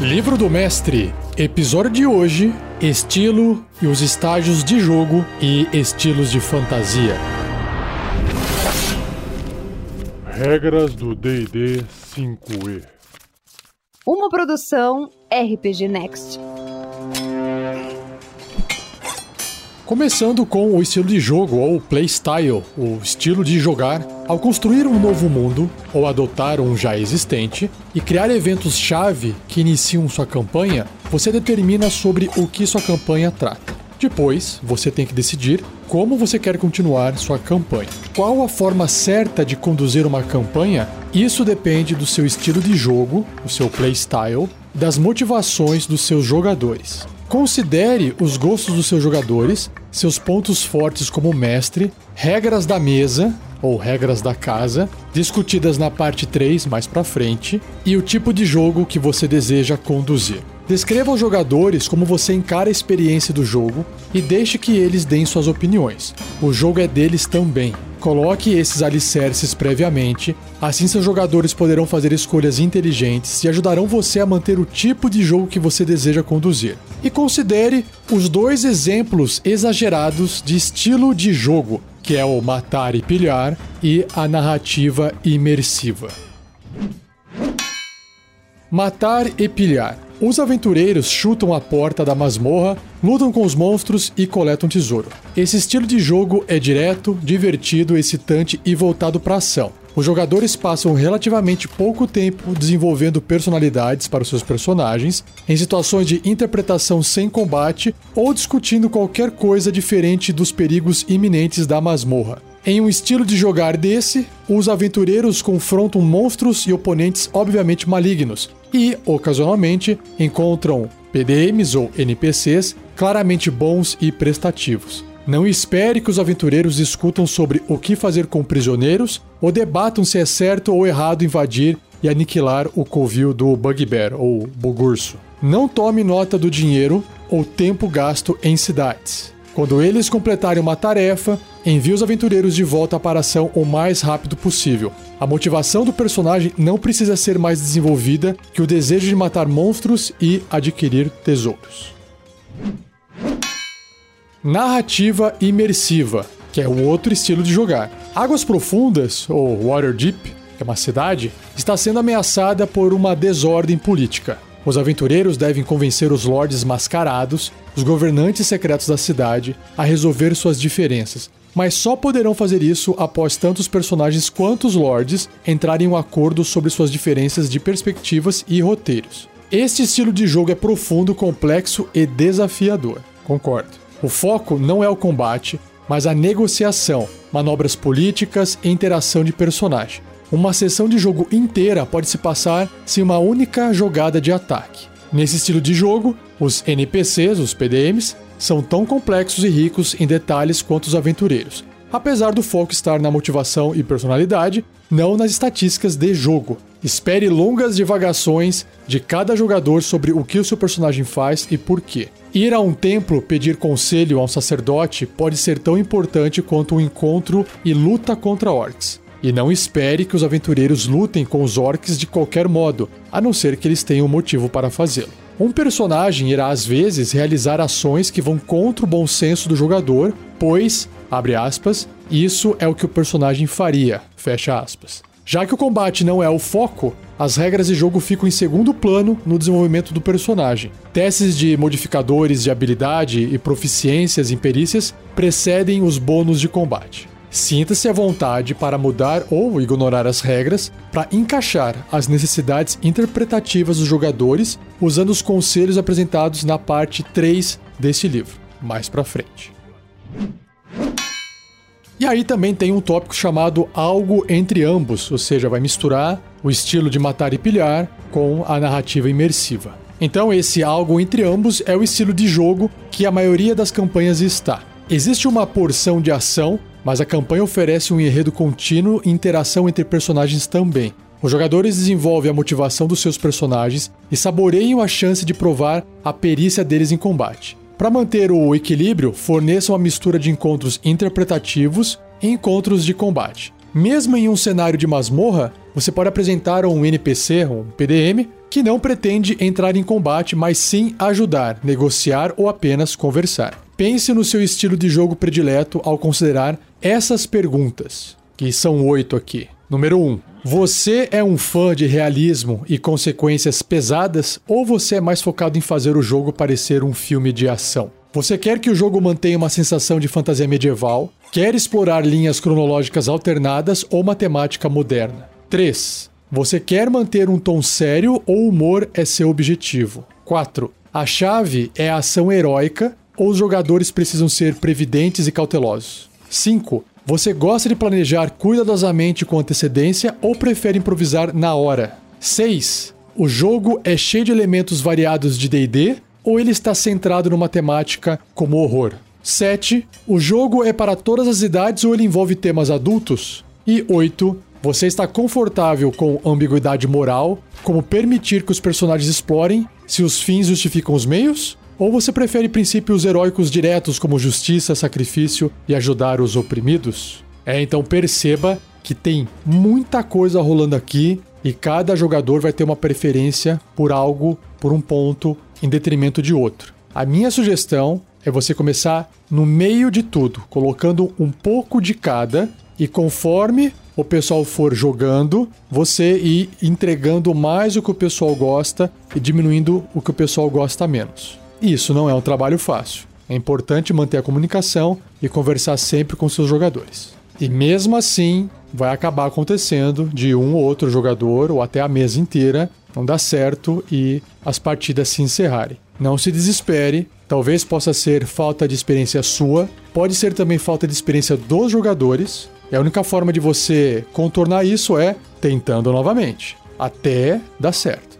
Livro do Mestre, episódio de hoje: estilo e os estágios de jogo e estilos de fantasia. Regras do DD 5E. Uma produção RPG Next. Começando com o estilo de jogo ou playstyle, o estilo de jogar, ao construir um novo mundo ou adotar um já existente e criar eventos-chave que iniciam sua campanha, você determina sobre o que sua campanha trata. Depois, você tem que decidir como você quer continuar sua campanha. Qual a forma certa de conduzir uma campanha? Isso depende do seu estilo de jogo, o seu playstyle, das motivações dos seus jogadores. Considere os gostos dos seus jogadores, seus pontos fortes como mestre, regras da mesa ou regras da casa, discutidas na parte 3 mais para frente, e o tipo de jogo que você deseja conduzir. Descreva aos jogadores como você encara a experiência do jogo e deixe que eles deem suas opiniões. O jogo é deles também. Coloque esses alicerces previamente, assim seus jogadores poderão fazer escolhas inteligentes e ajudarão você a manter o tipo de jogo que você deseja conduzir. E considere os dois exemplos exagerados de estilo de jogo, que é o matar e pilhar e a narrativa imersiva. Matar e pilhar. Os aventureiros chutam a porta da masmorra, lutam com os monstros e coletam tesouro. Esse estilo de jogo é direto, divertido, excitante e voltado para ação. Os jogadores passam relativamente pouco tempo desenvolvendo personalidades para os seus personagens, em situações de interpretação sem combate ou discutindo qualquer coisa diferente dos perigos iminentes da masmorra. Em um estilo de jogar desse, os aventureiros confrontam monstros e oponentes obviamente malignos, e, ocasionalmente, encontram PDMs ou NPCs claramente bons e prestativos. Não espere que os aventureiros discutam sobre o que fazer com prisioneiros ou debatam se é certo ou errado invadir e aniquilar o covil do Bugbear ou Bugurso. Não tome nota do dinheiro ou tempo gasto em cidades. Quando eles completarem uma tarefa, envie os aventureiros de volta para a ação o mais rápido possível. A motivação do personagem não precisa ser mais desenvolvida que o desejo de matar monstros e adquirir tesouros. Narrativa imersiva, que é o outro estilo de jogar. Águas Profundas, ou Waterdeep, que é uma cidade, está sendo ameaçada por uma desordem política. Os aventureiros devem convencer os lords mascarados, os governantes secretos da cidade, a resolver suas diferenças, mas só poderão fazer isso após tanto os personagens quanto os lords entrarem em um acordo sobre suas diferenças de perspectivas e roteiros. Este estilo de jogo é profundo, complexo e desafiador. Concordo. O foco não é o combate, mas a negociação, manobras políticas e interação de personagem. Uma sessão de jogo inteira pode se passar sem uma única jogada de ataque. Nesse estilo de jogo, os NPCs, os PDMs, são tão complexos e ricos em detalhes quanto os aventureiros, apesar do foco estar na motivação e personalidade, não nas estatísticas de jogo. Espere longas divagações de cada jogador sobre o que o seu personagem faz e por quê. Ir a um templo pedir conselho a um sacerdote pode ser tão importante quanto um encontro e luta contra orcs. E não espere que os aventureiros lutem com os orcs de qualquer modo, a não ser que eles tenham motivo para fazê-lo. Um personagem irá às vezes realizar ações que vão contra o bom senso do jogador, pois, abre aspas, isso é o que o personagem faria, fecha aspas. Já que o combate não é o foco, as regras de jogo ficam em segundo plano no desenvolvimento do personagem. Testes de modificadores de habilidade e proficiências em perícias precedem os bônus de combate. Sinta-se à vontade para mudar ou ignorar as regras para encaixar as necessidades interpretativas dos jogadores usando os conselhos apresentados na parte 3 deste livro, mais para frente. E aí também tem um tópico chamado algo entre ambos, ou seja, vai misturar o estilo de matar e pilhar com a narrativa imersiva. Então, esse algo entre ambos é o estilo de jogo que a maioria das campanhas está. Existe uma porção de ação mas a campanha oferece um enredo contínuo e interação entre personagens também. Os jogadores desenvolvem a motivação dos seus personagens e saboreiam a chance de provar a perícia deles em combate. Para manter o equilíbrio, forneçam uma mistura de encontros interpretativos e encontros de combate. Mesmo em um cenário de masmorra, você pode apresentar um NPC, um PDM, que não pretende entrar em combate, mas sim ajudar, negociar ou apenas conversar. Pense no seu estilo de jogo predileto ao considerar essas perguntas, que são oito aqui. Número 1. Um, você é um fã de realismo e consequências pesadas ou você é mais focado em fazer o jogo parecer um filme de ação? Você quer que o jogo mantenha uma sensação de fantasia medieval? Quer explorar linhas cronológicas alternadas ou matemática moderna? 3. Você quer manter um tom sério ou humor é seu objetivo? 4. A chave é a ação heróica ou os jogadores precisam ser previdentes e cautelosos? 5. Você gosta de planejar cuidadosamente com antecedência ou prefere improvisar na hora? 6. O jogo é cheio de elementos variados de DD ou ele está centrado numa temática como horror? 7. O jogo é para todas as idades ou ele envolve temas adultos? E 8. Você está confortável com ambiguidade moral, como permitir que os personagens explorem se os fins justificam os meios? Ou você prefere princípios heróicos diretos como justiça, sacrifício e ajudar os oprimidos? É, então perceba que tem muita coisa rolando aqui e cada jogador vai ter uma preferência por algo, por um ponto, em detrimento de outro. A minha sugestão é você começar no meio de tudo, colocando um pouco de cada e conforme o pessoal for jogando, você ir entregando mais o que o pessoal gosta e diminuindo o que o pessoal gosta menos. Isso não é um trabalho fácil. É importante manter a comunicação e conversar sempre com seus jogadores. E mesmo assim, vai acabar acontecendo de um ou outro jogador ou até a mesa inteira não dar certo e as partidas se encerrarem. Não se desespere, talvez possa ser falta de experiência sua, pode ser também falta de experiência dos jogadores. E a única forma de você contornar isso é tentando novamente, até dar certo.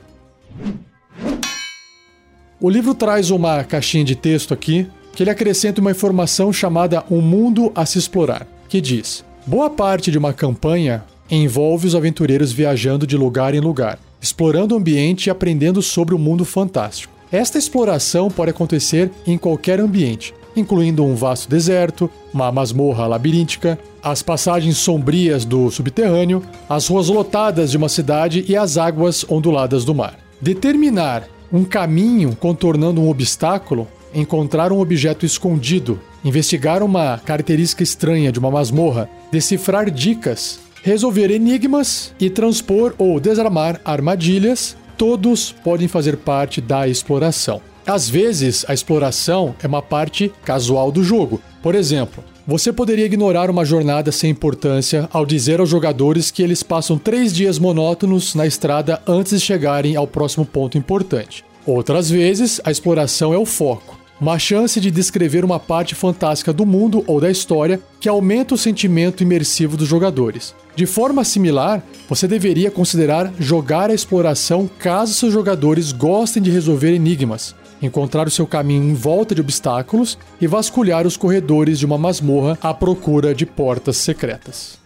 O livro traz uma caixinha de texto aqui que ele acrescenta uma informação chamada Um Mundo a se Explorar, que diz: Boa parte de uma campanha envolve os aventureiros viajando de lugar em lugar, explorando o ambiente e aprendendo sobre o mundo fantástico. Esta exploração pode acontecer em qualquer ambiente, incluindo um vasto deserto, uma masmorra labiríntica, as passagens sombrias do subterrâneo, as ruas lotadas de uma cidade e as águas onduladas do mar. Determinar um caminho contornando um obstáculo, encontrar um objeto escondido, investigar uma característica estranha de uma masmorra, decifrar dicas, resolver enigmas e transpor ou desarmar armadilhas, todos podem fazer parte da exploração. Às vezes, a exploração é uma parte casual do jogo. Por exemplo, você poderia ignorar uma jornada sem importância ao dizer aos jogadores que eles passam três dias monótonos na estrada antes de chegarem ao próximo ponto importante. Outras vezes, a exploração é o foco, uma chance de descrever uma parte fantástica do mundo ou da história que aumenta o sentimento imersivo dos jogadores. De forma similar, você deveria considerar jogar a exploração caso seus jogadores gostem de resolver enigmas, encontrar o seu caminho em volta de obstáculos e vasculhar os corredores de uma masmorra à procura de portas secretas.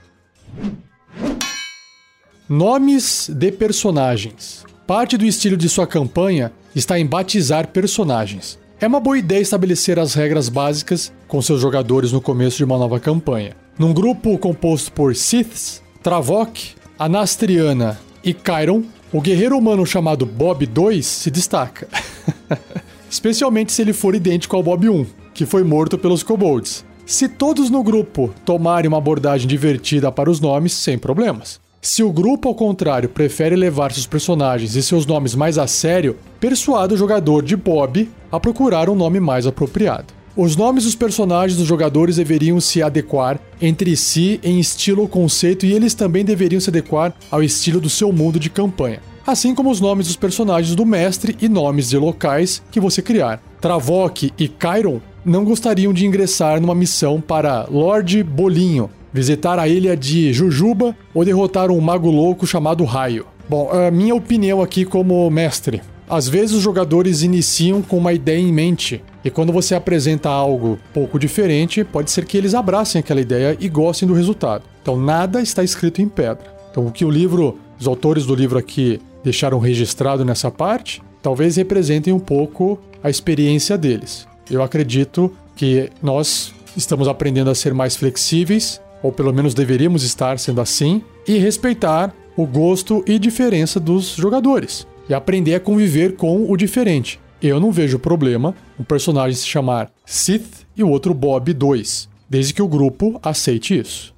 Nomes de personagens. Parte do estilo de sua campanha está em batizar personagens. É uma boa ideia estabelecer as regras básicas com seus jogadores no começo de uma nova campanha. Num grupo composto por Siths, Travok, Anastriana e Chiron, o guerreiro humano chamado Bob 2 se destaca. Especialmente se ele for idêntico ao Bob 1, que foi morto pelos kobolds. Se todos no grupo tomarem uma abordagem divertida para os nomes, sem problemas. Se o grupo, ao contrário, prefere levar seus personagens e seus nomes mais a sério, persuada o jogador de Bob a procurar um nome mais apropriado. Os nomes dos personagens dos jogadores deveriam se adequar entre si em estilo ou conceito e eles também deveriam se adequar ao estilo do seu mundo de campanha assim como os nomes dos personagens do mestre e nomes de locais que você criar. Travok e Chiron não gostariam de ingressar numa missão para Lord Bolinho, visitar a ilha de Jujuba ou derrotar um mago louco chamado Raio. Bom, a minha opinião aqui como mestre. Às vezes os jogadores iniciam com uma ideia em mente, e quando você apresenta algo pouco diferente, pode ser que eles abracem aquela ideia e gostem do resultado. Então nada está escrito em pedra. Então o que o livro, os autores do livro aqui deixaram registrado nessa parte, talvez representem um pouco a experiência deles. Eu acredito que nós estamos aprendendo a ser mais flexíveis, ou pelo menos deveríamos estar sendo assim, e respeitar o gosto e diferença dos jogadores e aprender a conviver com o diferente. Eu não vejo problema um personagem se chamar Sith e o outro Bob 2, desde que o grupo aceite isso.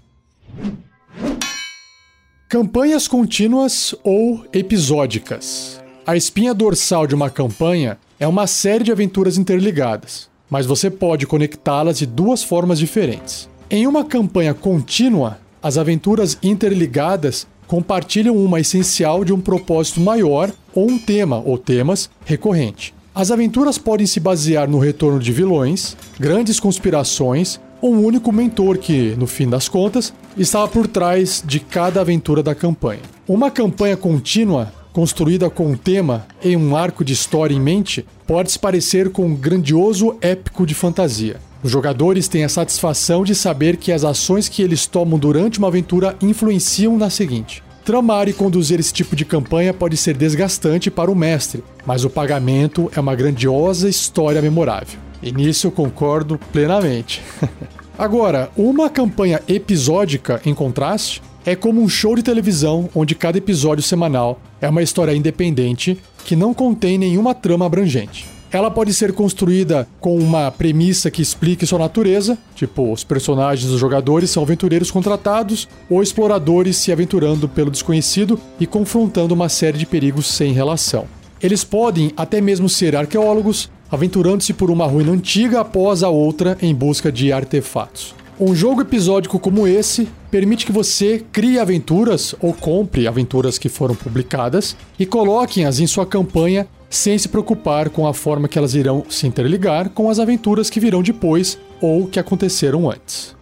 Campanhas contínuas ou episódicas. A espinha dorsal de uma campanha é uma série de aventuras interligadas, mas você pode conectá-las de duas formas diferentes. Em uma campanha contínua, as aventuras interligadas compartilham uma essencial de um propósito maior ou um tema ou temas recorrente. As aventuras podem se basear no retorno de vilões, grandes conspirações um único mentor que, no fim das contas, estava por trás de cada aventura da campanha. Uma campanha contínua, construída com um tema e um arco de história em mente, pode se parecer com um grandioso épico de fantasia. Os jogadores têm a satisfação de saber que as ações que eles tomam durante uma aventura influenciam na seguinte. Tramar e conduzir esse tipo de campanha pode ser desgastante para o mestre, mas o pagamento é uma grandiosa história memorável. E nisso eu concordo plenamente. Agora, uma campanha episódica, em contraste, é como um show de televisão onde cada episódio semanal é uma história independente que não contém nenhuma trama abrangente. Ela pode ser construída com uma premissa que explique sua natureza, tipo, os personagens dos jogadores são aventureiros contratados ou exploradores se aventurando pelo desconhecido e confrontando uma série de perigos sem relação. Eles podem até mesmo ser arqueólogos, aventurando-se por uma ruína antiga após a outra em busca de artefatos. Um jogo episódico como esse permite que você crie aventuras ou compre aventuras que foram publicadas e coloquem-as em sua campanha sem se preocupar com a forma que elas irão se interligar com as aventuras que virão depois ou que aconteceram antes.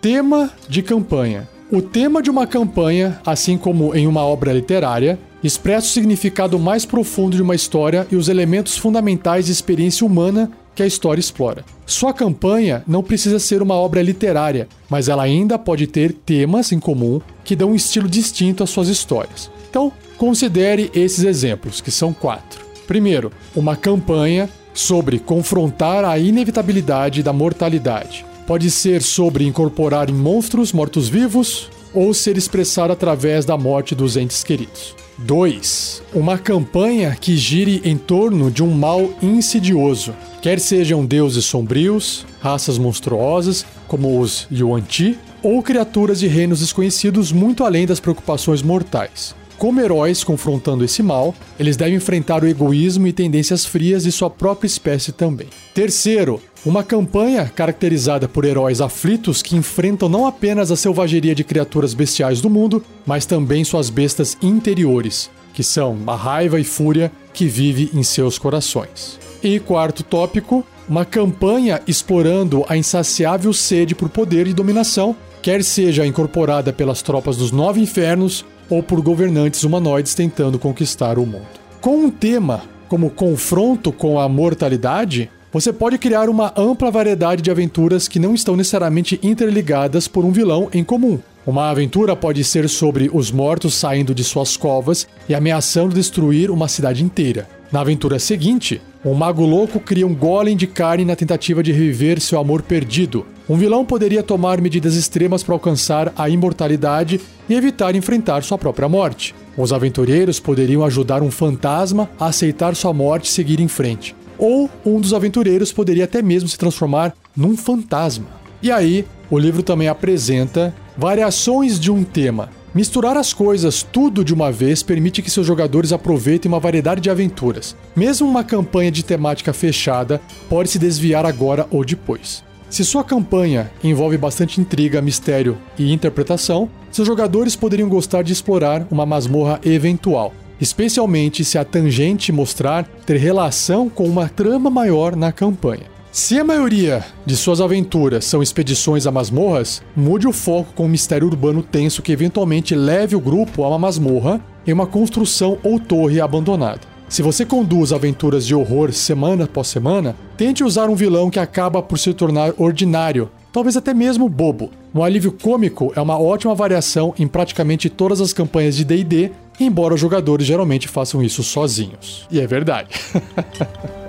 Tema de campanha. O tema de uma campanha, assim como em uma obra literária, expressa o significado mais profundo de uma história e os elementos fundamentais de experiência humana que a história explora. Sua campanha não precisa ser uma obra literária, mas ela ainda pode ter temas em comum que dão um estilo distinto às suas histórias. Então, considere esses exemplos, que são quatro. Primeiro, uma campanha sobre confrontar a inevitabilidade da mortalidade. Pode ser sobre incorporar em monstros mortos-vivos ou ser expressada através da morte dos entes queridos. 2. Uma campanha que gire em torno de um mal insidioso, quer sejam deuses sombrios, raças monstruosas, como os Yuan-Ti, ou criaturas de reinos desconhecidos muito além das preocupações mortais. Como heróis confrontando esse mal, eles devem enfrentar o egoísmo e tendências frias de sua própria espécie também. Terceiro, uma campanha caracterizada por heróis aflitos que enfrentam não apenas a selvageria de criaturas bestiais do mundo, mas também suas bestas interiores, que são a raiva e fúria que vive em seus corações. E quarto tópico, uma campanha explorando a insaciável sede por poder e dominação, quer seja incorporada pelas tropas dos Nove Infernos ou por governantes humanoides tentando conquistar o mundo. Com um tema como confronto com a mortalidade, você pode criar uma ampla variedade de aventuras que não estão necessariamente interligadas por um vilão em comum. Uma aventura pode ser sobre os mortos saindo de suas covas e ameaçando destruir uma cidade inteira. Na aventura seguinte, um mago louco cria um golem de carne na tentativa de reviver seu amor perdido. Um vilão poderia tomar medidas extremas para alcançar a imortalidade e evitar enfrentar sua própria morte. Os aventureiros poderiam ajudar um fantasma a aceitar sua morte e seguir em frente. Ou um dos aventureiros poderia até mesmo se transformar num fantasma. E aí, o livro também apresenta variações de um tema. Misturar as coisas tudo de uma vez permite que seus jogadores aproveitem uma variedade de aventuras. Mesmo uma campanha de temática fechada pode se desviar agora ou depois. Se sua campanha envolve bastante intriga, mistério e interpretação, seus jogadores poderiam gostar de explorar uma masmorra eventual, especialmente se a tangente mostrar ter relação com uma trama maior na campanha. Se a maioria de suas aventuras são expedições a masmorras, mude o foco com um mistério urbano tenso que eventualmente leve o grupo a uma masmorra em uma construção ou torre abandonada. Se você conduz aventuras de horror semana após semana, tente usar um vilão que acaba por se tornar ordinário, talvez até mesmo bobo. Um alívio cômico é uma ótima variação em praticamente todas as campanhas de DD, embora os jogadores geralmente façam isso sozinhos. E é verdade.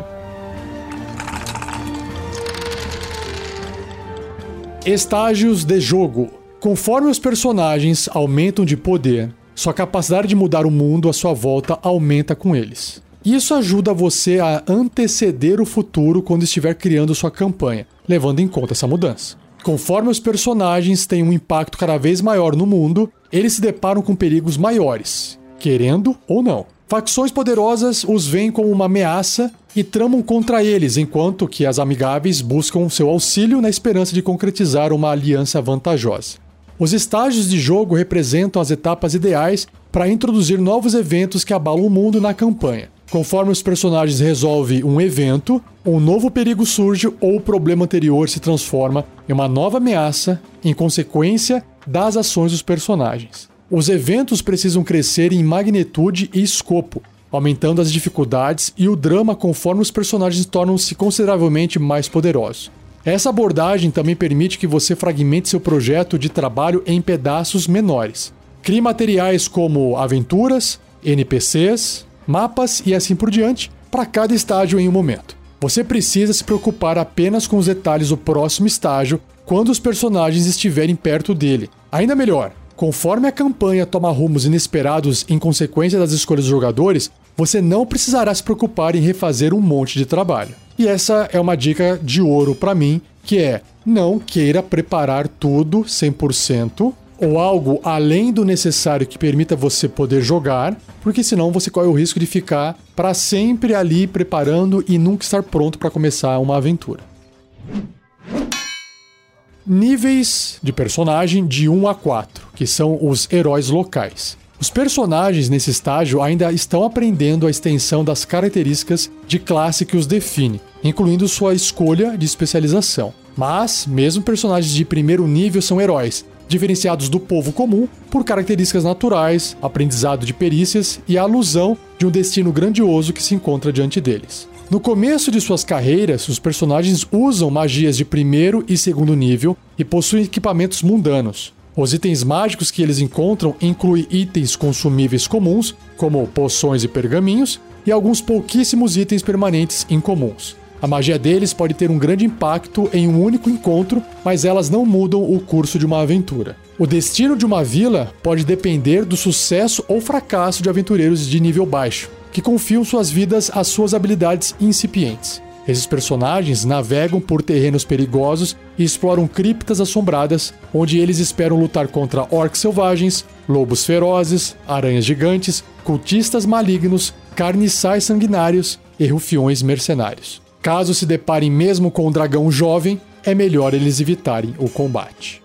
Estágios de jogo Conforme os personagens aumentam de poder, sua capacidade de mudar o mundo à sua volta aumenta com eles. Isso ajuda você a anteceder o futuro quando estiver criando sua campanha, levando em conta essa mudança. Conforme os personagens têm um impacto cada vez maior no mundo, eles se deparam com perigos maiores, querendo ou não. Facções poderosas os veem como uma ameaça e tramam contra eles, enquanto que as amigáveis buscam seu auxílio na esperança de concretizar uma aliança vantajosa. Os estágios de jogo representam as etapas ideais para introduzir novos eventos que abalam o mundo na campanha. Conforme os personagens resolvem um evento, um novo perigo surge ou o problema anterior se transforma em uma nova ameaça em consequência das ações dos personagens. Os eventos precisam crescer em magnitude e escopo, aumentando as dificuldades e o drama conforme os personagens tornam-se consideravelmente mais poderosos. Essa abordagem também permite que você fragmente seu projeto de trabalho em pedaços menores. Crie materiais como aventuras, NPCs, mapas e assim por diante para cada estágio em um momento. Você precisa se preocupar apenas com os detalhes do próximo estágio quando os personagens estiverem perto dele. Ainda melhor, Conforme a campanha toma rumos inesperados em consequência das escolhas dos jogadores, você não precisará se preocupar em refazer um monte de trabalho. E essa é uma dica de ouro para mim, que é não queira preparar tudo 100% ou algo além do necessário que permita você poder jogar, porque senão você corre o risco de ficar para sempre ali preparando e nunca estar pronto para começar uma aventura. Níveis de personagem de 1 a 4, que são os heróis locais. Os personagens nesse estágio ainda estão aprendendo a extensão das características de classe que os define, incluindo sua escolha de especialização. Mas, mesmo personagens de primeiro nível são heróis, diferenciados do povo comum por características naturais, aprendizado de perícias e a alusão de um destino grandioso que se encontra diante deles. No começo de suas carreiras, os personagens usam magias de primeiro e segundo nível e possuem equipamentos mundanos. Os itens mágicos que eles encontram incluem itens consumíveis comuns, como poções e pergaminhos, e alguns pouquíssimos itens permanentes incomuns. A magia deles pode ter um grande impacto em um único encontro, mas elas não mudam o curso de uma aventura. O destino de uma vila pode depender do sucesso ou fracasso de aventureiros de nível baixo que confiam suas vidas às suas habilidades incipientes. Esses personagens navegam por terrenos perigosos e exploram criptas assombradas, onde eles esperam lutar contra orcs selvagens, lobos ferozes, aranhas gigantes, cultistas malignos, carniçais sanguinários e rufiões mercenários. Caso se deparem mesmo com um dragão jovem, é melhor eles evitarem o combate.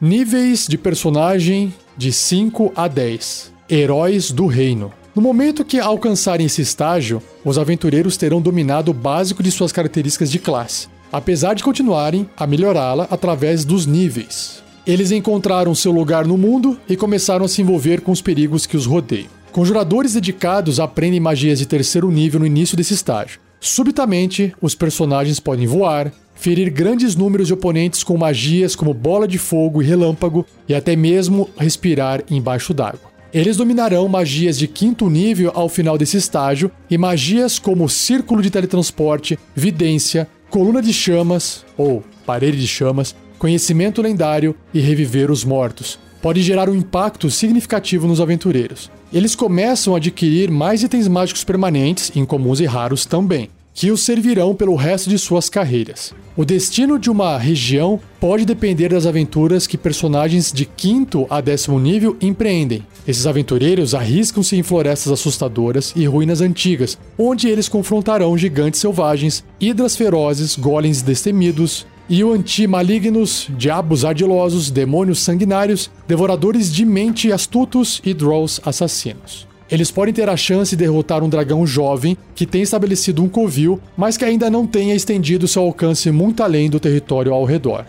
Níveis de personagem de 5 a 10. Heróis do Reino. No momento que alcançarem esse estágio, os aventureiros terão dominado o básico de suas características de classe, apesar de continuarem a melhorá-la através dos níveis. Eles encontraram seu lugar no mundo e começaram a se envolver com os perigos que os rodeiam. Conjuradores dedicados aprendem magias de terceiro nível no início desse estágio. Subitamente, os personagens podem voar, ferir grandes números de oponentes com magias como bola de fogo e relâmpago e até mesmo respirar embaixo d'água. Eles dominarão magias de quinto nível ao final desse estágio e magias como Círculo de Teletransporte, Vidência, Coluna de Chamas ou Parede de Chamas, Conhecimento Lendário e Reviver os Mortos. Pode gerar um impacto significativo nos aventureiros. Eles começam a adquirir mais itens mágicos permanentes, incomuns e raros também que os servirão pelo resto de suas carreiras. O destino de uma região pode depender das aventuras que personagens de quinto a décimo nível empreendem. Esses aventureiros arriscam-se em florestas assustadoras e ruínas antigas, onde eles confrontarão gigantes selvagens, hidras ferozes, golems destemidos, Yuan-Ti malignos, diabos ardilosos, demônios sanguinários, devoradores de mente astutos e Drolls assassinos. Eles podem ter a chance de derrotar um dragão jovem que tem estabelecido um covil, mas que ainda não tenha estendido seu alcance muito além do território ao redor.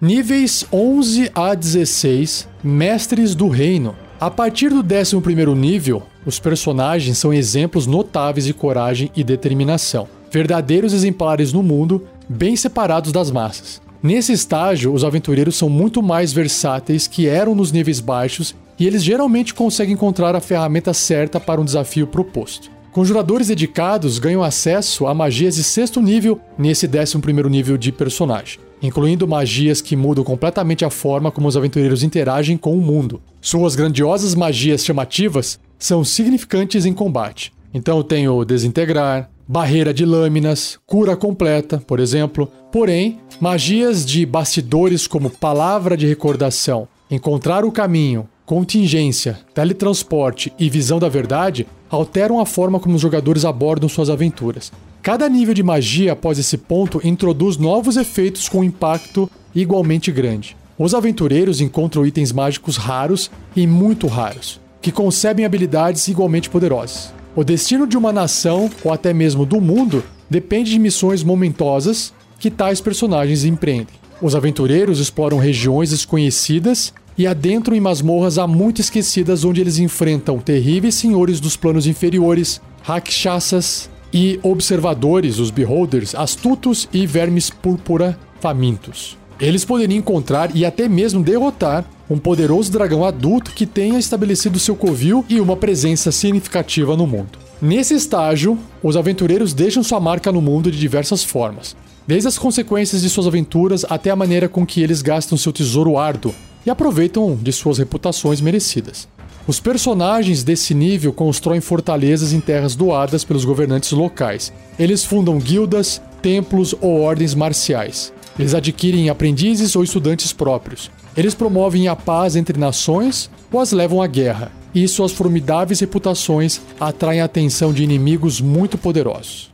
Níveis 11 a 16 Mestres do Reino. A partir do 11 nível, os personagens são exemplos notáveis de coragem e determinação, verdadeiros exemplares no mundo, bem separados das massas. Nesse estágio, os aventureiros são muito mais versáteis que eram nos níveis baixos e eles geralmente conseguem encontrar a ferramenta certa para um desafio proposto. Conjuradores dedicados ganham acesso a magias de sexto nível nesse décimo primeiro nível de personagem, incluindo magias que mudam completamente a forma como os aventureiros interagem com o mundo. Suas grandiosas magias chamativas são significantes em combate. Então eu tenho desintegrar, barreira de lâminas, cura completa, por exemplo. Porém, magias de bastidores como palavra de recordação, encontrar o caminho, contingência, teletransporte e visão da verdade alteram a forma como os jogadores abordam suas aventuras. Cada nível de magia após esse ponto introduz novos efeitos com impacto igualmente grande. Os aventureiros encontram itens mágicos raros e muito raros, que concebem habilidades igualmente poderosas. O destino de uma nação, ou até mesmo do mundo, depende de missões momentosas que tais personagens empreendem. Os aventureiros exploram regiões desconhecidas e adentram em masmorras há muito esquecidas onde eles enfrentam terríveis senhores dos planos inferiores, rakshasas e observadores, os beholders, astutos e vermes púrpura famintos. Eles poderiam encontrar e até mesmo derrotar um poderoso dragão adulto que tenha estabelecido seu covil e uma presença significativa no mundo. Nesse estágio, os aventureiros deixam sua marca no mundo de diversas formas, desde as consequências de suas aventuras até a maneira com que eles gastam seu tesouro árduo, e aproveitam de suas reputações merecidas. Os personagens desse nível constroem fortalezas em terras doadas pelos governantes locais. Eles fundam guildas, templos ou ordens marciais. Eles adquirem aprendizes ou estudantes próprios. Eles promovem a paz entre nações ou as levam à guerra. E suas formidáveis reputações atraem a atenção de inimigos muito poderosos.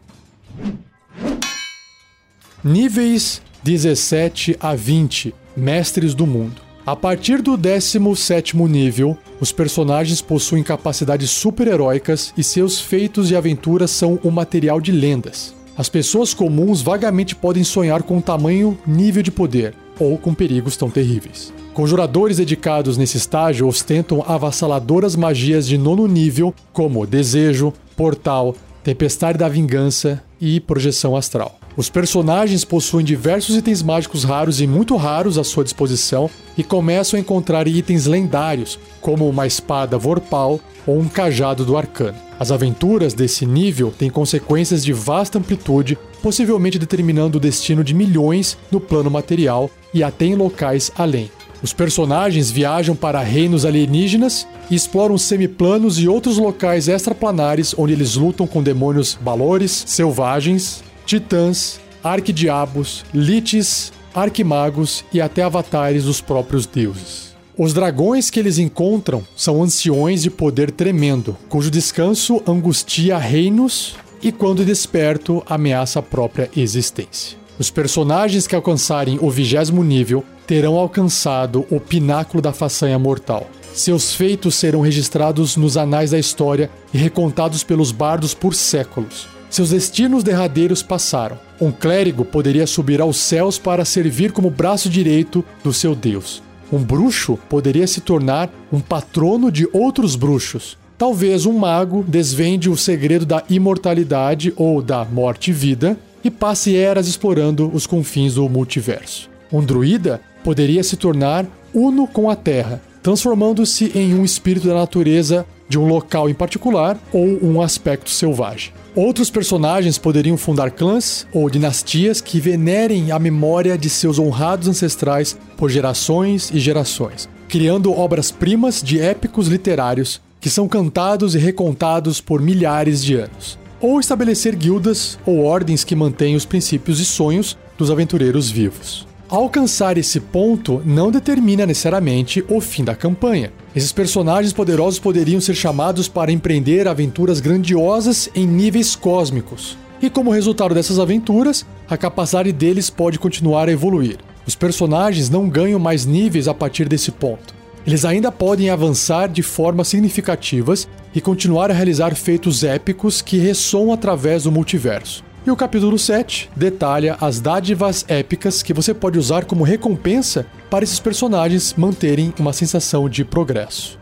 Níveis 17 a 20 Mestres do Mundo. A partir do 17º nível, os personagens possuem capacidades super-heróicas e seus feitos e aventuras são o material de lendas. As pessoas comuns vagamente podem sonhar com tamanho nível de poder, ou com perigos tão terríveis. Conjuradores dedicados nesse estágio ostentam avassaladoras magias de nono nível, como Desejo, Portal, Tempestade da Vingança e Projeção Astral. Os personagens possuem diversos itens mágicos raros e muito raros à sua disposição e começam a encontrar itens lendários, como uma espada Vorpal ou um cajado do arcano. As aventuras desse nível têm consequências de vasta amplitude, possivelmente determinando o destino de milhões no plano material e até em locais além. Os personagens viajam para reinos alienígenas e exploram semiplanos e outros locais extraplanares onde eles lutam com demônios balores, selvagens titãs, arquidiabos, liches, arquimagos e até avatares dos próprios deuses. Os dragões que eles encontram são anciões de poder tremendo, cujo descanso angustia reinos e, quando desperto, ameaça a própria existência. Os personagens que alcançarem o vigésimo nível terão alcançado o pináculo da façanha mortal. Seus feitos serão registrados nos anais da história e recontados pelos bardos por séculos. Seus destinos derradeiros passaram. Um clérigo poderia subir aos céus para servir como braço direito do seu deus. Um bruxo poderia se tornar um patrono de outros bruxos. Talvez um mago desvende o segredo da imortalidade ou da morte e vida e passe eras explorando os confins do multiverso. Um druida poderia se tornar uno com a terra, transformando-se em um espírito da natureza de um local em particular ou um aspecto selvagem. Outros personagens poderiam fundar clãs ou dinastias que venerem a memória de seus honrados ancestrais por gerações e gerações, criando obras-primas de épicos literários que são cantados e recontados por milhares de anos. Ou estabelecer guildas ou ordens que mantêm os princípios e sonhos dos aventureiros vivos. Alcançar esse ponto não determina necessariamente o fim da campanha. Esses personagens poderosos poderiam ser chamados para empreender aventuras grandiosas em níveis cósmicos. E como resultado dessas aventuras, a capacidade deles pode continuar a evoluir. Os personagens não ganham mais níveis a partir desse ponto. Eles ainda podem avançar de formas significativas e continuar a realizar feitos épicos que ressoam através do multiverso. E o capítulo 7 detalha as dádivas épicas que você pode usar como recompensa para esses personagens manterem uma sensação de progresso.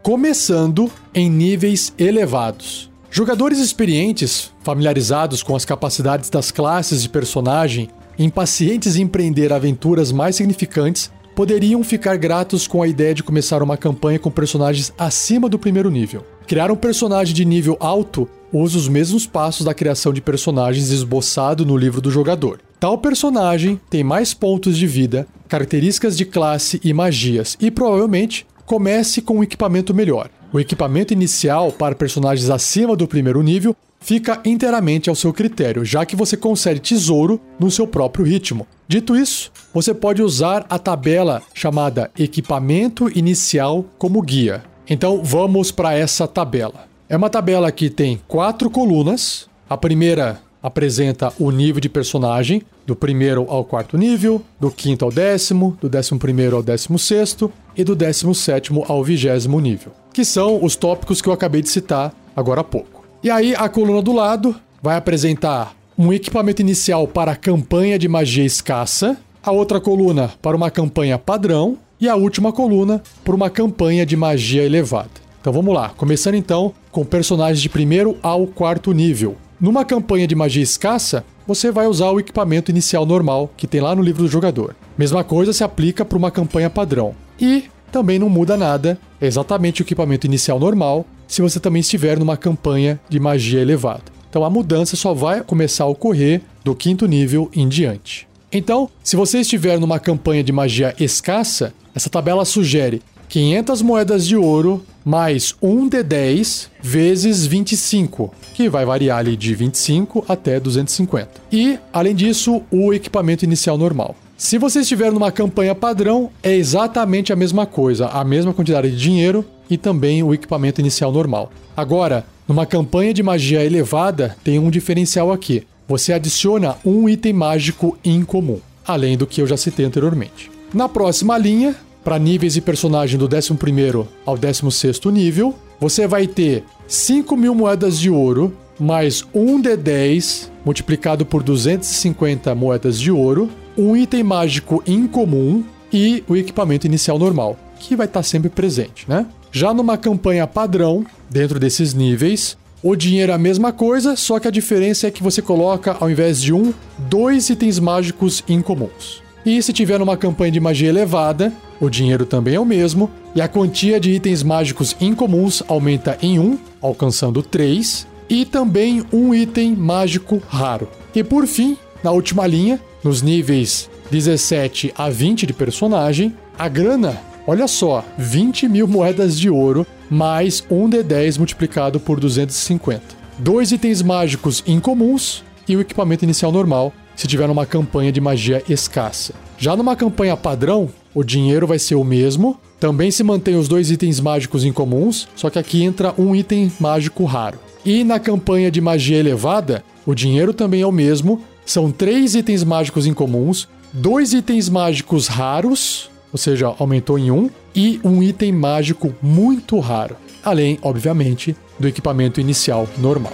Começando em níveis elevados. Jogadores experientes, familiarizados com as capacidades das classes de personagem, impacientes em empreender aventuras mais significantes, poderiam ficar gratos com a ideia de começar uma campanha com personagens acima do primeiro nível. Criar um personagem de nível alto usa os mesmos passos da criação de personagens esboçado no livro do jogador. Tal personagem tem mais pontos de vida, características de classe e magias, e provavelmente comece com um equipamento melhor. O equipamento inicial para personagens acima do primeiro nível fica inteiramente ao seu critério, já que você concede tesouro no seu próprio ritmo. Dito isso, você pode usar a tabela chamada Equipamento Inicial como guia. Então vamos para essa tabela. É uma tabela que tem quatro colunas. A primeira apresenta o nível de personagem, do primeiro ao quarto nível, do quinto ao décimo, do décimo primeiro ao décimo sexto e do décimo sétimo ao vigésimo nível, que são os tópicos que eu acabei de citar agora há pouco. E aí a coluna do lado vai apresentar um equipamento inicial para a campanha de magia escassa, a outra coluna para uma campanha padrão e a última coluna para uma campanha de magia elevada. Então vamos lá, começando então com personagens de primeiro ao quarto nível. Numa campanha de magia escassa, você vai usar o equipamento inicial normal que tem lá no livro do jogador. Mesma coisa se aplica para uma campanha padrão. E também não muda nada, é exatamente o equipamento inicial normal se você também estiver numa campanha de magia elevada. Então a mudança só vai começar a ocorrer do quinto nível em diante. Então, se você estiver numa campanha de magia escassa, essa tabela sugere 500 moedas de ouro mais 1 de 10 vezes 25, que vai variar ali de 25 até 250. E, além disso, o equipamento inicial normal. Se você estiver numa campanha padrão, é exatamente a mesma coisa, a mesma quantidade de dinheiro e também o equipamento inicial normal. Agora, numa campanha de magia elevada, tem um diferencial aqui. Você adiciona um item mágico incomum, além do que eu já citei anteriormente. Na próxima linha, para níveis de personagem do 11 ao 16 nível, você vai ter 5 mil moedas de ouro mais 1 de 10 multiplicado por 250 moedas de ouro, um item mágico incomum e o equipamento inicial normal, que vai estar sempre presente, né? Já numa campanha padrão, dentro desses níveis, o dinheiro é a mesma coisa, só que a diferença é que você coloca, ao invés de um, dois itens mágicos incomuns. E se tiver numa campanha de magia elevada, o dinheiro também é o mesmo, e a quantia de itens mágicos incomuns aumenta em 1, alcançando 3, e também um item mágico raro. E por fim, na última linha, nos níveis 17 a 20 de personagem, a grana, olha só, 20 mil moedas de ouro mais um D10 multiplicado por 250. Dois itens mágicos incomuns e o equipamento inicial normal, se tiver numa campanha de magia escassa. Já numa campanha padrão, o dinheiro vai ser o mesmo. Também se mantém os dois itens mágicos incomuns, só que aqui entra um item mágico raro. E na campanha de magia elevada, o dinheiro também é o mesmo. São três itens mágicos incomuns, dois itens mágicos raros, ou seja, aumentou em um, e um item mágico muito raro. Além, obviamente, do equipamento inicial normal.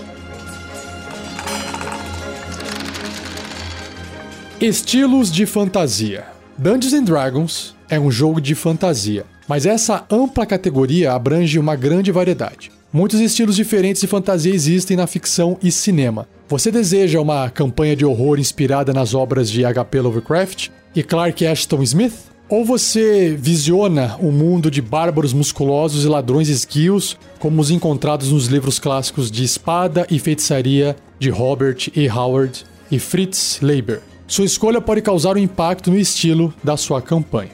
Estilos de fantasia. Dungeons and Dragons é um jogo de fantasia, mas essa ampla categoria abrange uma grande variedade. Muitos estilos diferentes de fantasia existem na ficção e cinema. Você deseja uma campanha de horror inspirada nas obras de H.P. Lovecraft e Clark Ashton Smith? Ou você visiona um mundo de bárbaros musculosos e ladrões esquios, como os encontrados nos livros clássicos de Espada e Feitiçaria de Robert E. Howard e Fritz Leiber? Sua escolha pode causar um impacto no estilo da sua campanha.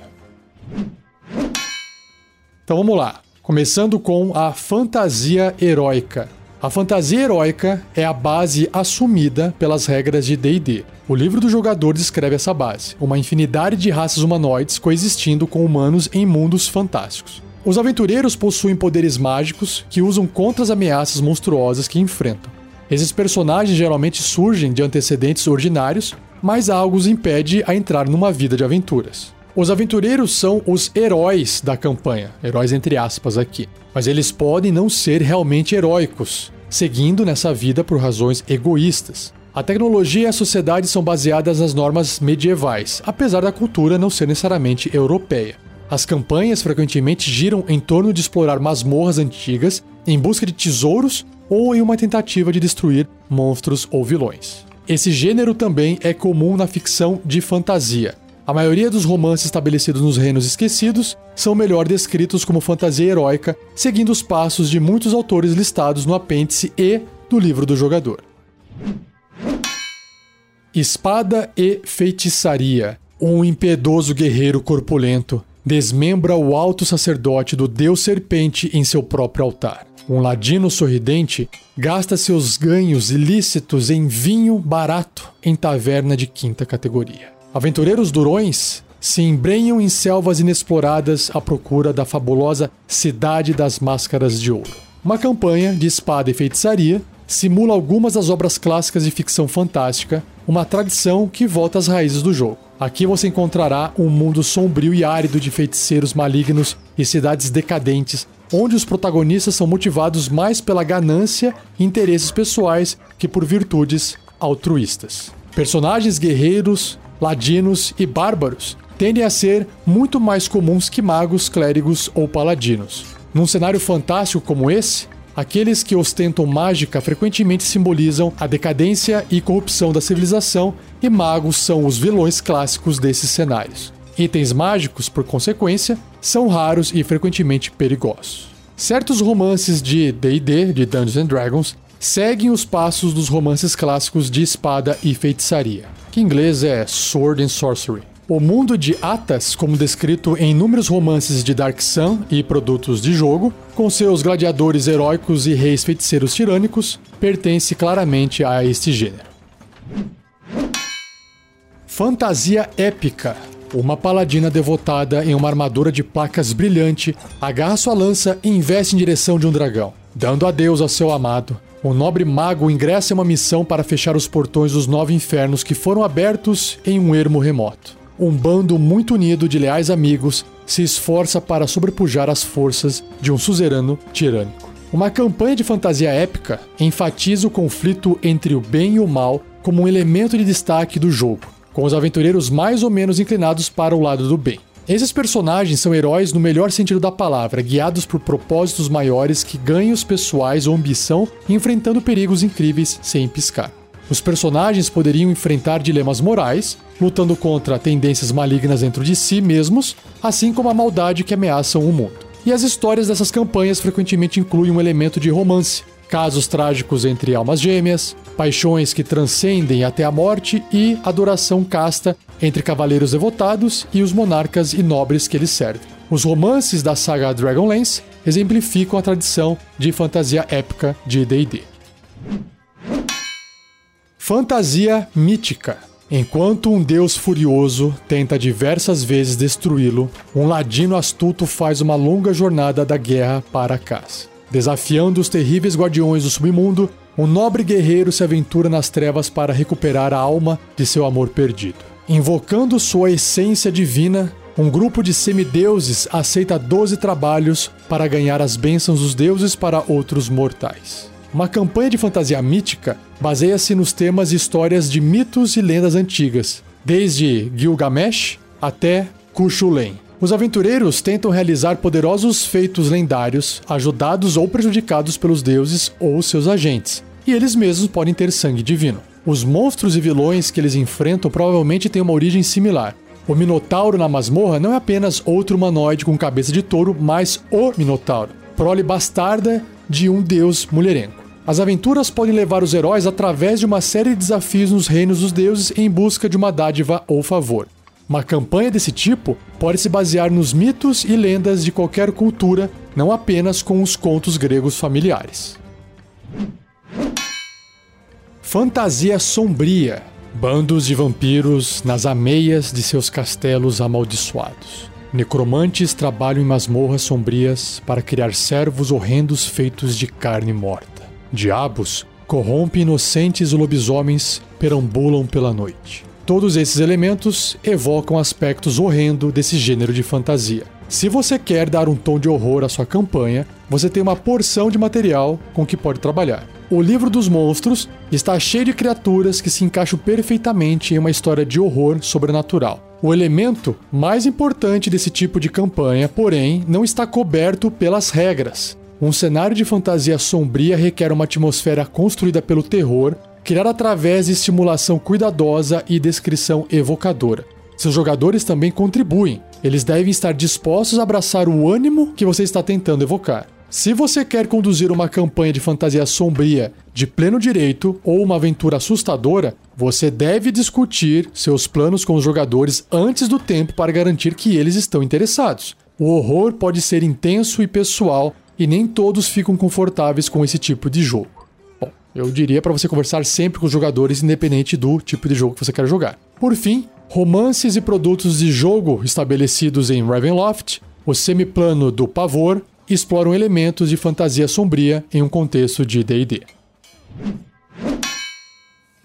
Então vamos lá. Começando com a fantasia heróica. A fantasia heróica é a base assumida pelas regras de DD. O livro do jogador descreve essa base, uma infinidade de raças humanoides coexistindo com humanos em mundos fantásticos. Os aventureiros possuem poderes mágicos que usam contra as ameaças monstruosas que enfrentam. Esses personagens geralmente surgem de antecedentes ordinários mas algo os impede a entrar numa vida de aventuras. Os aventureiros são os heróis da campanha, heróis entre aspas aqui, mas eles podem não ser realmente heróicos, seguindo nessa vida por razões egoístas. A tecnologia e a sociedade são baseadas nas normas medievais, apesar da cultura não ser necessariamente europeia. As campanhas frequentemente giram em torno de explorar masmorras antigas em busca de tesouros ou em uma tentativa de destruir monstros ou vilões. Esse gênero também é comum na ficção de fantasia. A maioria dos romances estabelecidos nos Reinos Esquecidos são melhor descritos como fantasia heróica, seguindo os passos de muitos autores listados no apêndice E do livro do jogador. Espada e feitiçaria. Um impiedoso guerreiro corpulento desmembra o alto sacerdote do deus serpente em seu próprio altar. Um ladino sorridente gasta seus ganhos ilícitos em vinho barato em taverna de quinta categoria. Aventureiros durões se embrenham em selvas inexploradas à procura da fabulosa Cidade das Máscaras de Ouro. Uma campanha de espada e feitiçaria simula algumas das obras clássicas de ficção fantástica, uma tradição que volta às raízes do jogo. Aqui você encontrará um mundo sombrio e árido de feiticeiros malignos e cidades decadentes, onde os protagonistas são motivados mais pela ganância e interesses pessoais que por virtudes altruístas. Personagens guerreiros, ladinos e bárbaros tendem a ser muito mais comuns que magos, clérigos ou paladinos. Num cenário fantástico como esse, aqueles que ostentam mágica frequentemente simbolizam a decadência e corrupção da civilização, e magos são os vilões clássicos desses cenários. Itens mágicos, por consequência, são raros e frequentemente perigosos. Certos romances de D&D, de Dungeons and Dragons, seguem os passos dos romances clássicos de espada e feitiçaria, que em inglês é Sword and Sorcery. O mundo de Atas, como descrito em inúmeros romances de Dark Sun e produtos de jogo, com seus gladiadores heróicos e reis feiticeiros tirânicos, pertence claramente a este gênero. Fantasia épica. Uma paladina devotada em uma armadura de placas brilhante agarra sua lança e investe em direção de um dragão. Dando adeus ao seu amado, o nobre mago ingressa em uma missão para fechar os portões dos nove infernos que foram abertos em um ermo remoto um bando muito unido de leais amigos se esforça para sobrepujar as forças de um suzerano tirânico. Uma campanha de fantasia épica enfatiza o conflito entre o bem e o mal como um elemento de destaque do jogo, com os aventureiros mais ou menos inclinados para o lado do bem. Esses personagens são heróis no melhor sentido da palavra, guiados por propósitos maiores que ganhos pessoais ou ambição, enfrentando perigos incríveis sem piscar. Os personagens poderiam enfrentar dilemas morais, lutando contra tendências malignas dentro de si mesmos, assim como a maldade que ameaçam o mundo. E as histórias dessas campanhas frequentemente incluem um elemento de romance, casos trágicos entre almas gêmeas, paixões que transcendem até a morte e adoração casta entre cavaleiros devotados e os monarcas e nobres que eles servem. Os romances da saga Dragonlance exemplificam a tradição de fantasia épica de D&D. Fantasia mítica. Enquanto um deus furioso tenta diversas vezes destruí-lo, um ladino astuto faz uma longa jornada da guerra para casa. Desafiando os terríveis guardiões do submundo, um nobre guerreiro se aventura nas trevas para recuperar a alma de seu amor perdido. Invocando sua essência divina, um grupo de semideuses aceita 12 trabalhos para ganhar as bênçãos dos deuses para outros mortais. Uma campanha de fantasia mítica baseia-se nos temas e histórias de mitos e lendas antigas, desde Gilgamesh até Cuchulain. Os aventureiros tentam realizar poderosos feitos lendários, ajudados ou prejudicados pelos deuses ou seus agentes, e eles mesmos podem ter sangue divino. Os monstros e vilões que eles enfrentam provavelmente têm uma origem similar. O Minotauro na masmorra não é apenas outro humanoide com cabeça de touro, mas o Minotauro, prole bastarda de um deus mulherengo. As aventuras podem levar os heróis através de uma série de desafios nos reinos dos deuses em busca de uma dádiva ou favor. Uma campanha desse tipo pode se basear nos mitos e lendas de qualquer cultura, não apenas com os contos gregos familiares. Fantasia sombria. Bandos de vampiros nas ameias de seus castelos amaldiçoados. Necromantes trabalham em masmorras sombrias para criar servos horrendos feitos de carne morta. Diabos corrompem inocentes lobisomens perambulam pela noite. Todos esses elementos evocam aspectos horrendo desse gênero de fantasia. Se você quer dar um tom de horror à sua campanha, você tem uma porção de material com que pode trabalhar. O livro dos monstros está cheio de criaturas que se encaixam perfeitamente em uma história de horror sobrenatural. O elemento mais importante desse tipo de campanha, porém, não está coberto pelas regras. Um cenário de fantasia sombria requer uma atmosfera construída pelo terror, criada através de estimulação cuidadosa e descrição evocadora. Seus jogadores também contribuem. Eles devem estar dispostos a abraçar o ânimo que você está tentando evocar. Se você quer conduzir uma campanha de fantasia sombria de pleno direito ou uma aventura assustadora, você deve discutir seus planos com os jogadores antes do tempo para garantir que eles estão interessados. O horror pode ser intenso e pessoal e nem todos ficam confortáveis com esse tipo de jogo. Eu diria para você conversar sempre com os jogadores, independente do tipo de jogo que você quer jogar. Por fim, romances e produtos de jogo estabelecidos em Ravenloft, o semiplano do Pavor, exploram elementos de fantasia sombria em um contexto de D&D.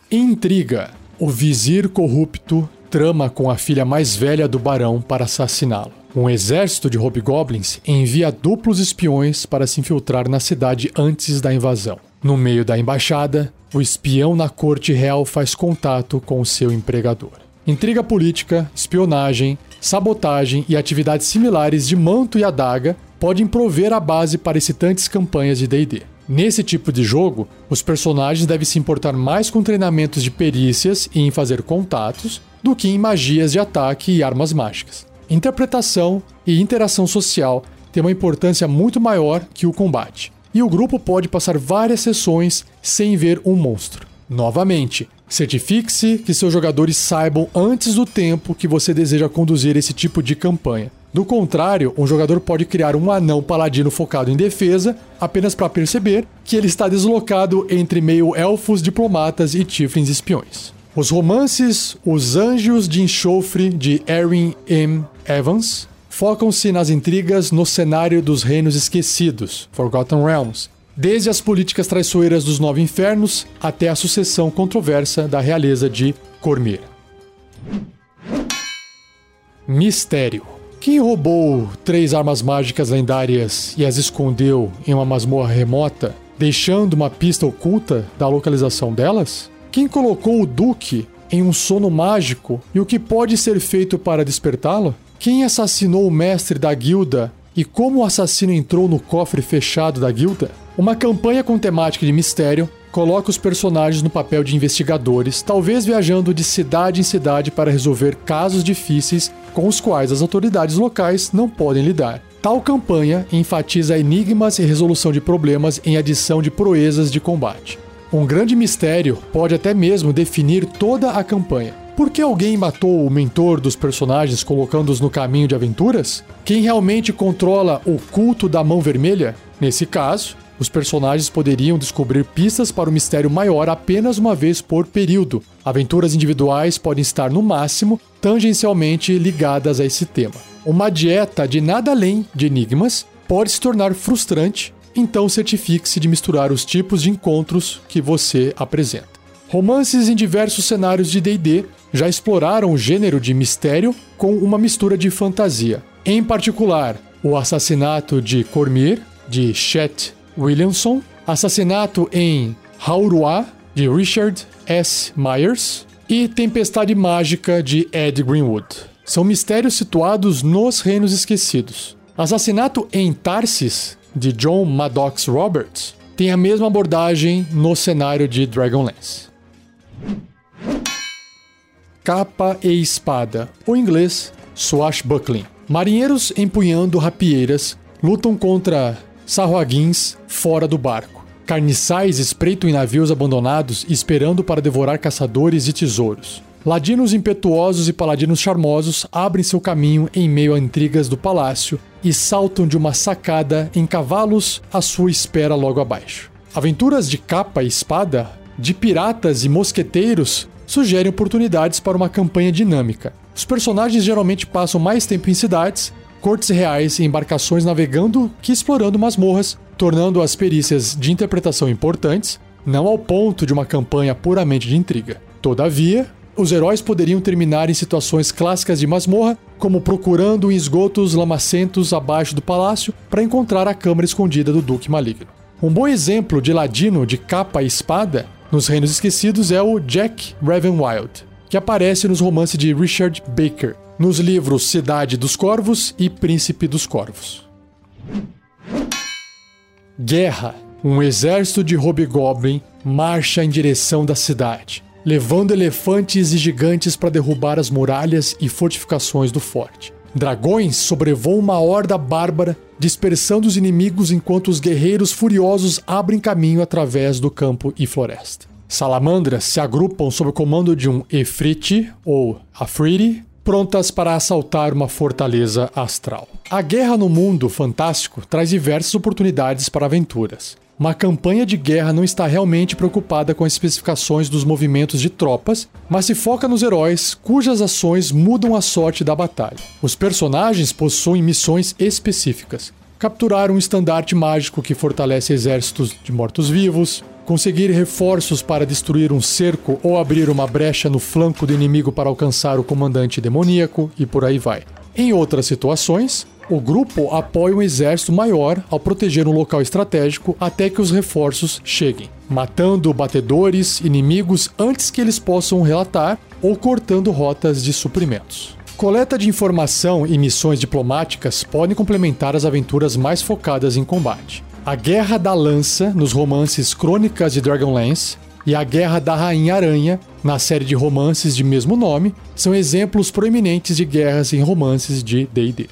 Intriga. O vizir corrupto trama com a filha mais velha do barão para assassiná-lo. Um exército de hobgoblins envia duplos espiões para se infiltrar na cidade antes da invasão. No meio da embaixada, o espião na corte real faz contato com seu empregador. Intriga política, espionagem, sabotagem e atividades similares de manto e adaga podem prover a base para excitantes campanhas de DD. Nesse tipo de jogo, os personagens devem se importar mais com treinamentos de perícias e em fazer contatos do que em magias de ataque e armas mágicas. Interpretação e interação social têm uma importância muito maior que o combate, e o grupo pode passar várias sessões sem ver um monstro. Novamente, certifique-se que seus jogadores saibam antes do tempo que você deseja conduzir esse tipo de campanha. Do contrário, um jogador pode criar um anão paladino focado em defesa apenas para perceber que ele está deslocado entre meio elfos, diplomatas e tieflings espiões. Os romances Os Anjos de Enxofre de Erin M. Evans focam-se nas intrigas no cenário dos Reinos Esquecidos, Forgotten Realms, desde as políticas traiçoeiras dos Nove Infernos até a sucessão controversa da realeza de Cormir. Mistério. Quem roubou três armas mágicas lendárias e as escondeu em uma masmorra remota, deixando uma pista oculta da localização delas? Quem colocou o Duque em um sono mágico e o que pode ser feito para despertá-lo? Quem assassinou o mestre da guilda e como o assassino entrou no cofre fechado da guilda? Uma campanha com temática de mistério coloca os personagens no papel de investigadores, talvez viajando de cidade em cidade para resolver casos difíceis com os quais as autoridades locais não podem lidar. Tal campanha enfatiza enigmas e resolução de problemas em adição de proezas de combate. Um grande mistério pode até mesmo definir toda a campanha. Por que alguém matou o mentor dos personagens colocando-os no caminho de aventuras? Quem realmente controla o culto da mão vermelha? Nesse caso, os personagens poderiam descobrir pistas para o mistério maior apenas uma vez por período. Aventuras individuais podem estar, no máximo, tangencialmente ligadas a esse tema. Uma dieta de nada além de enigmas pode se tornar frustrante então certifique-se de misturar os tipos de encontros que você apresenta. Romances em diversos cenários de DD já exploraram o gênero de mistério com uma mistura de fantasia. Em particular, o assassinato de Cormir, de Chet Williamson, assassinato em Haurua, de Richard S. Myers, e Tempestade Mágica, de Ed Greenwood. São mistérios situados nos Reinos Esquecidos. Assassinato em Tarsis, de John Maddox Roberts, tem a mesma abordagem no cenário de Dragonlance. Capa e espada, ou em inglês, swashbuckling. Marinheiros empunhando rapieiras lutam contra sarruaguins fora do barco. Carniçais espreitam em navios abandonados esperando para devorar caçadores e tesouros. Ladinos impetuosos e paladinos charmosos abrem seu caminho em meio a intrigas do palácio e saltam de uma sacada em cavalos à sua espera logo abaixo. Aventuras de capa e espada, de piratas e mosqueteiros sugerem oportunidades para uma campanha dinâmica. Os personagens geralmente passam mais tempo em cidades, cortes reais e embarcações navegando que explorando masmorras, tornando as perícias de interpretação importantes, não ao ponto de uma campanha puramente de intriga. Todavia, os heróis poderiam terminar em situações clássicas de masmorra, como procurando em esgotos lamacentos abaixo do palácio para encontrar a câmara escondida do Duque Maligno. Um bom exemplo de ladino de capa e espada nos Reinos Esquecidos é o Jack Ravenwild, que aparece nos romances de Richard Baker, nos livros Cidade dos Corvos e Príncipe dos Corvos. Guerra. Um exército de Hobgoblin marcha em direção da cidade levando elefantes e gigantes para derrubar as muralhas e fortificações do forte. Dragões sobrevoam uma horda bárbara, dispersando os inimigos enquanto os guerreiros furiosos abrem caminho através do campo e floresta. Salamandras se agrupam sob o comando de um Efriti ou Afriti, prontas para assaltar uma fortaleza astral. A guerra no mundo fantástico traz diversas oportunidades para aventuras. Uma campanha de guerra não está realmente preocupada com as especificações dos movimentos de tropas, mas se foca nos heróis cujas ações mudam a sorte da batalha. Os personagens possuem missões específicas. Capturar um estandarte mágico que fortalece exércitos de mortos-vivos, conseguir reforços para destruir um cerco ou abrir uma brecha no flanco do inimigo para alcançar o comandante demoníaco e por aí vai. Em outras situações, o grupo apoia um exército maior ao proteger um local estratégico até que os reforços cheguem, matando batedores inimigos antes que eles possam relatar ou cortando rotas de suprimentos. Coleta de informação e missões diplomáticas podem complementar as aventuras mais focadas em combate. A Guerra da Lança, nos romances Crônicas de Dragonlance, e a Guerra da Rainha Aranha, na série de romances de mesmo nome, são exemplos proeminentes de guerras em romances de D&D.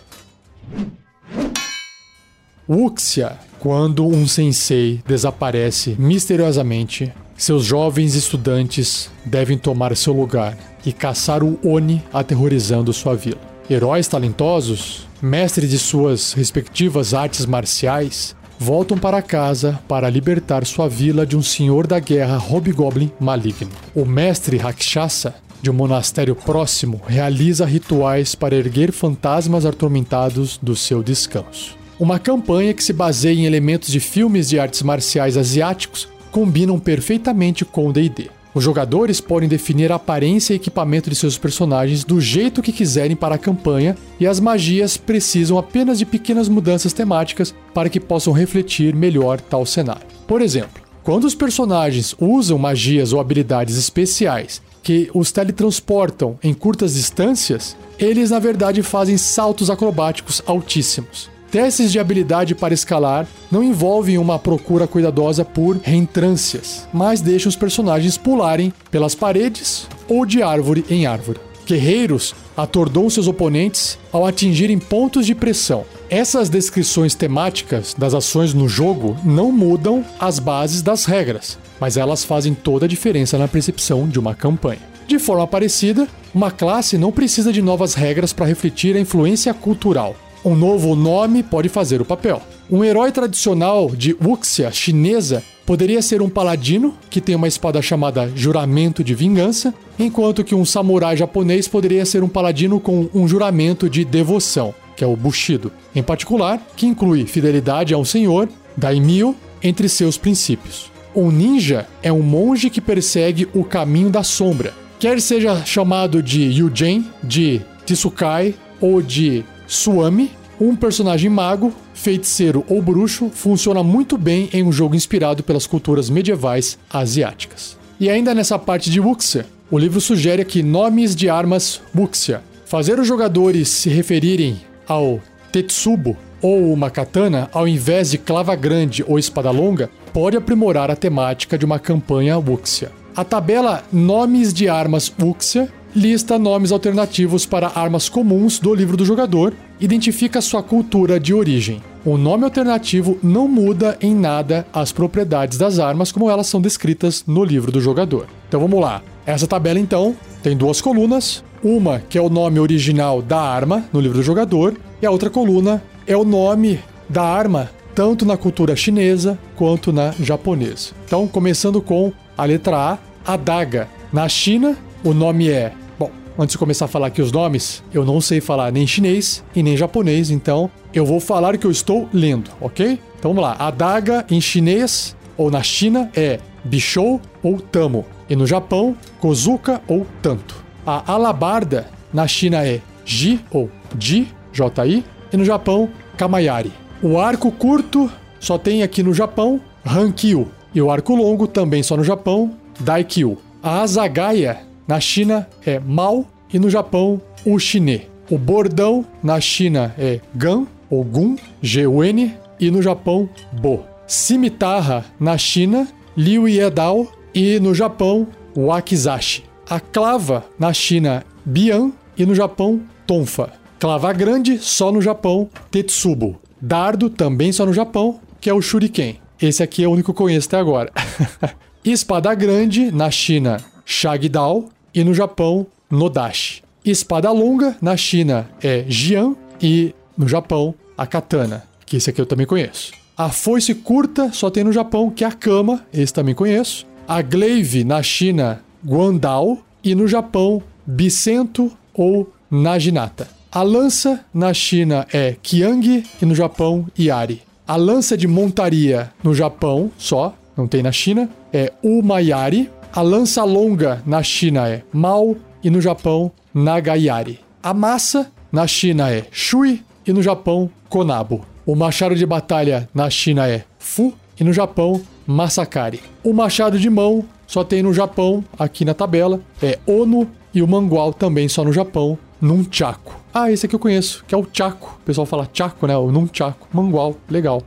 Wuxia, quando um sensei desaparece misteriosamente, seus jovens estudantes devem tomar seu lugar e caçar o Oni aterrorizando sua vila. Heróis talentosos, mestres de suas respectivas artes marciais, voltam para casa para libertar sua vila de um senhor da guerra hobgoblin maligno. O mestre Rakshasa de um monastério próximo realiza rituais para erguer fantasmas atormentados do seu descanso. Uma campanha que se baseia em elementos de filmes de artes marciais asiáticos combinam perfeitamente com o D&D. Os jogadores podem definir a aparência e equipamento de seus personagens do jeito que quiserem para a campanha, e as magias precisam apenas de pequenas mudanças temáticas para que possam refletir melhor tal cenário. Por exemplo, quando os personagens usam magias ou habilidades especiais que os teletransportam em curtas distâncias, eles na verdade fazem saltos acrobáticos altíssimos. Testes de habilidade para escalar não envolvem uma procura cuidadosa por reentrâncias, mas deixam os personagens pularem pelas paredes ou de árvore em árvore. Guerreiros atordam seus oponentes ao atingirem pontos de pressão. Essas descrições temáticas das ações no jogo não mudam as bases das regras, mas elas fazem toda a diferença na percepção de uma campanha. De forma parecida, uma classe não precisa de novas regras para refletir a influência cultural. Um novo nome pode fazer o papel. Um herói tradicional de Wuxia chinesa poderia ser um paladino, que tem uma espada chamada Juramento de Vingança, enquanto que um samurai japonês poderia ser um paladino com um juramento de devoção, que é o Bushido, em particular, que inclui fidelidade a um senhor, daimyo, entre seus princípios. Um ninja é um monge que persegue o caminho da sombra, quer seja chamado de Yujen, de Tsukai ou de Suami, um personagem mago, feiticeiro ou bruxo, funciona muito bem em um jogo inspirado pelas culturas medievais asiáticas. E ainda nessa parte de Wuxia, o livro sugere aqui nomes de armas Wuxia. Fazer os jogadores se referirem ao Tetsubo ou uma katana ao invés de clava grande ou espada longa pode aprimorar a temática de uma campanha Wuxia. A tabela Nomes de Armas Wuxia lista nomes alternativos para armas comuns do livro do jogador, identifica sua cultura de origem. O nome alternativo não muda em nada as propriedades das armas como elas são descritas no livro do jogador. Então vamos lá. Essa tabela então tem duas colunas, uma que é o nome original da arma no livro do jogador e a outra coluna é o nome da arma tanto na cultura chinesa quanto na japonesa. Então, começando com a letra A, adaga. Na China, o nome é. Bom, antes de começar a falar aqui os nomes, eu não sei falar nem chinês e nem japonês, então eu vou falar o que eu estou lendo, ok? Então vamos lá. Adaga em chinês ou na China é Bishou ou Tamo. E no Japão, Kozuka ou Tanto. A alabarda na China é Ji ou Ji, J-I. E no Japão, Kamayari. O arco curto só tem aqui no Japão Hankyu. E o arco longo também só no Japão, Daikyu. A azagaia na China é Mao e no Japão Ushine. O bordão na China é Gan ou Gun, G-U-N, e no Japão Bo. Cimitarra na China, Liu Yedao e no Japão wakizashi. A clava na China, bian, e no Japão, tonfa. Clava grande, só no Japão, tetsubo. Dardo, também só no Japão, que é o shuriken. Esse aqui é o único que eu conheço até agora. Espada grande, na China, shagdao, e no Japão, nodashi. Espada longa, na China, é jian, e no Japão, a katana, que esse aqui eu também conheço. A foice curta só tem no Japão, que é a kama, esse também conheço. A glaive na China, guandao, e no Japão, bicento ou naginata. A lança na China é Kiang e no Japão Yari. A lança de montaria no Japão só, não tem na China, é Umayari. A lança longa na China é Mao e no Japão Nagayari. A massa na China é Shui e no Japão Konabo. O machado de batalha na China é Fu e no Japão Masakari. O machado de mão só tem no Japão, aqui na tabela, é Ono e o mangual também só no Japão, Nunchaku. Ah, esse aqui eu conheço, que é o Chaco. O pessoal fala Chaco, né? O Nunchaku. Mangual, legal.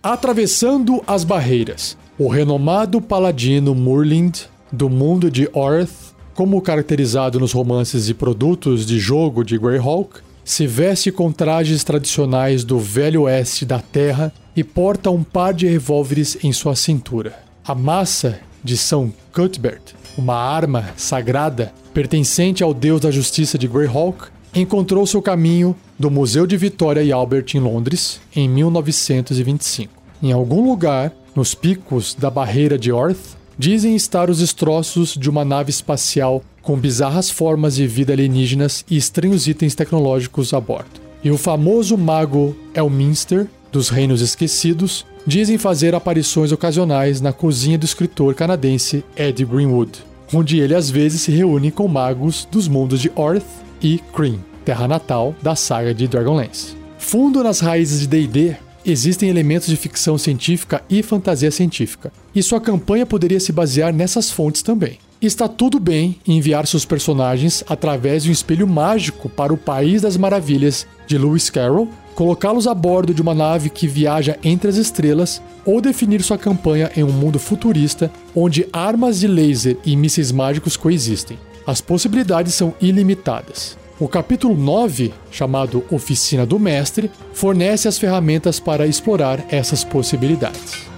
Atravessando as barreiras. O renomado paladino Murlind, do mundo de Orth, como caracterizado nos romances e produtos de jogo de Greyhawk, se veste com trajes tradicionais do Velho Oeste da Terra e porta um par de revólveres em sua cintura. A massa de São Cuthbert uma arma sagrada pertencente ao deus da justiça de Greyhawk, encontrou seu caminho do Museu de Victoria e Albert em Londres em 1925. Em algum lugar, nos picos da barreira de Orth, dizem estar os destroços de uma nave espacial com bizarras formas de vida alienígenas e estranhos itens tecnológicos a bordo. E o famoso mago Elminster, dos Reinos Esquecidos, dizem fazer aparições ocasionais na cozinha do escritor canadense Ed Greenwood, onde ele às vezes se reúne com magos dos mundos de Orth e Kryn, terra natal da saga de Dragonlance. Fundo nas raízes de D&D, existem elementos de ficção científica e fantasia científica, e sua campanha poderia se basear nessas fontes também. Está tudo bem enviar seus personagens através de um espelho mágico para o País das Maravilhas de Lewis Carroll colocá-los a bordo de uma nave que viaja entre as estrelas ou definir sua campanha em um mundo futurista onde armas de laser e mísseis mágicos coexistem. As possibilidades são ilimitadas. O capítulo 9, chamado Oficina do Mestre, fornece as ferramentas para explorar essas possibilidades.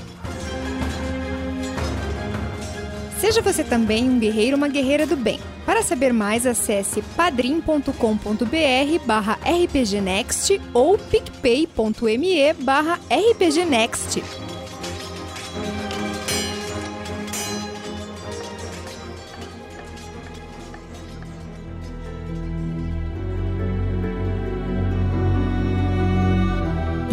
Seja você também um guerreiro ou uma guerreira do bem. Para saber mais, acesse padrim.com.br barra rpgnext ou picpay.me barra rpgnext.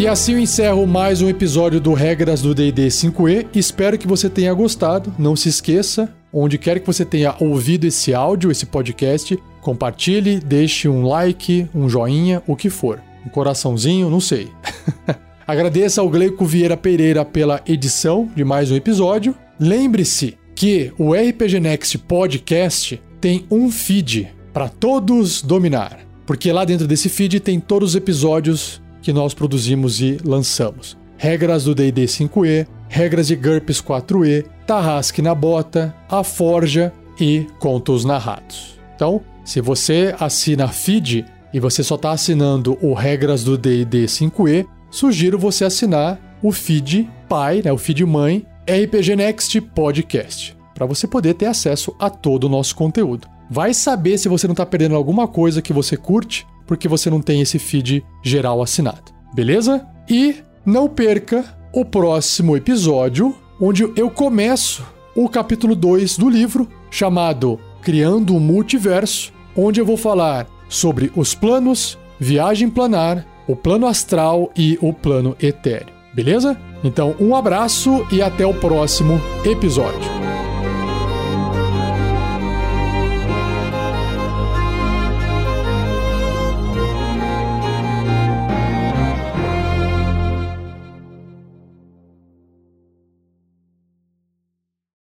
E assim eu encerro mais um episódio do Regras do D&D 5e. Espero que você tenha gostado. Não se esqueça, onde quer que você tenha ouvido esse áudio, esse podcast, compartilhe, deixe um like, um joinha, o que for. Um coraçãozinho, não sei. Agradeço ao Gleico Vieira Pereira pela edição de mais um episódio. Lembre-se que o RPG Next Podcast tem um feed para todos dominar, porque lá dentro desse feed tem todos os episódios que nós produzimos e lançamos. Regras do D&D 5e, regras de GURPS 4e, Tarrasque na Bota, A Forja e Contos Narrados. Então, se você assina feed e você só está assinando o Regras do D&D 5e, sugiro você assinar o feed pai, né, o feed mãe, RPG Next Podcast, para você poder ter acesso a todo o nosso conteúdo. Vai saber se você não está perdendo alguma coisa que você curte porque você não tem esse feed geral assinado. Beleza? E não perca o próximo episódio, onde eu começo o capítulo 2 do livro, chamado Criando um Multiverso, onde eu vou falar sobre os planos, viagem planar, o plano astral e o plano etéreo. Beleza? Então, um abraço e até o próximo episódio.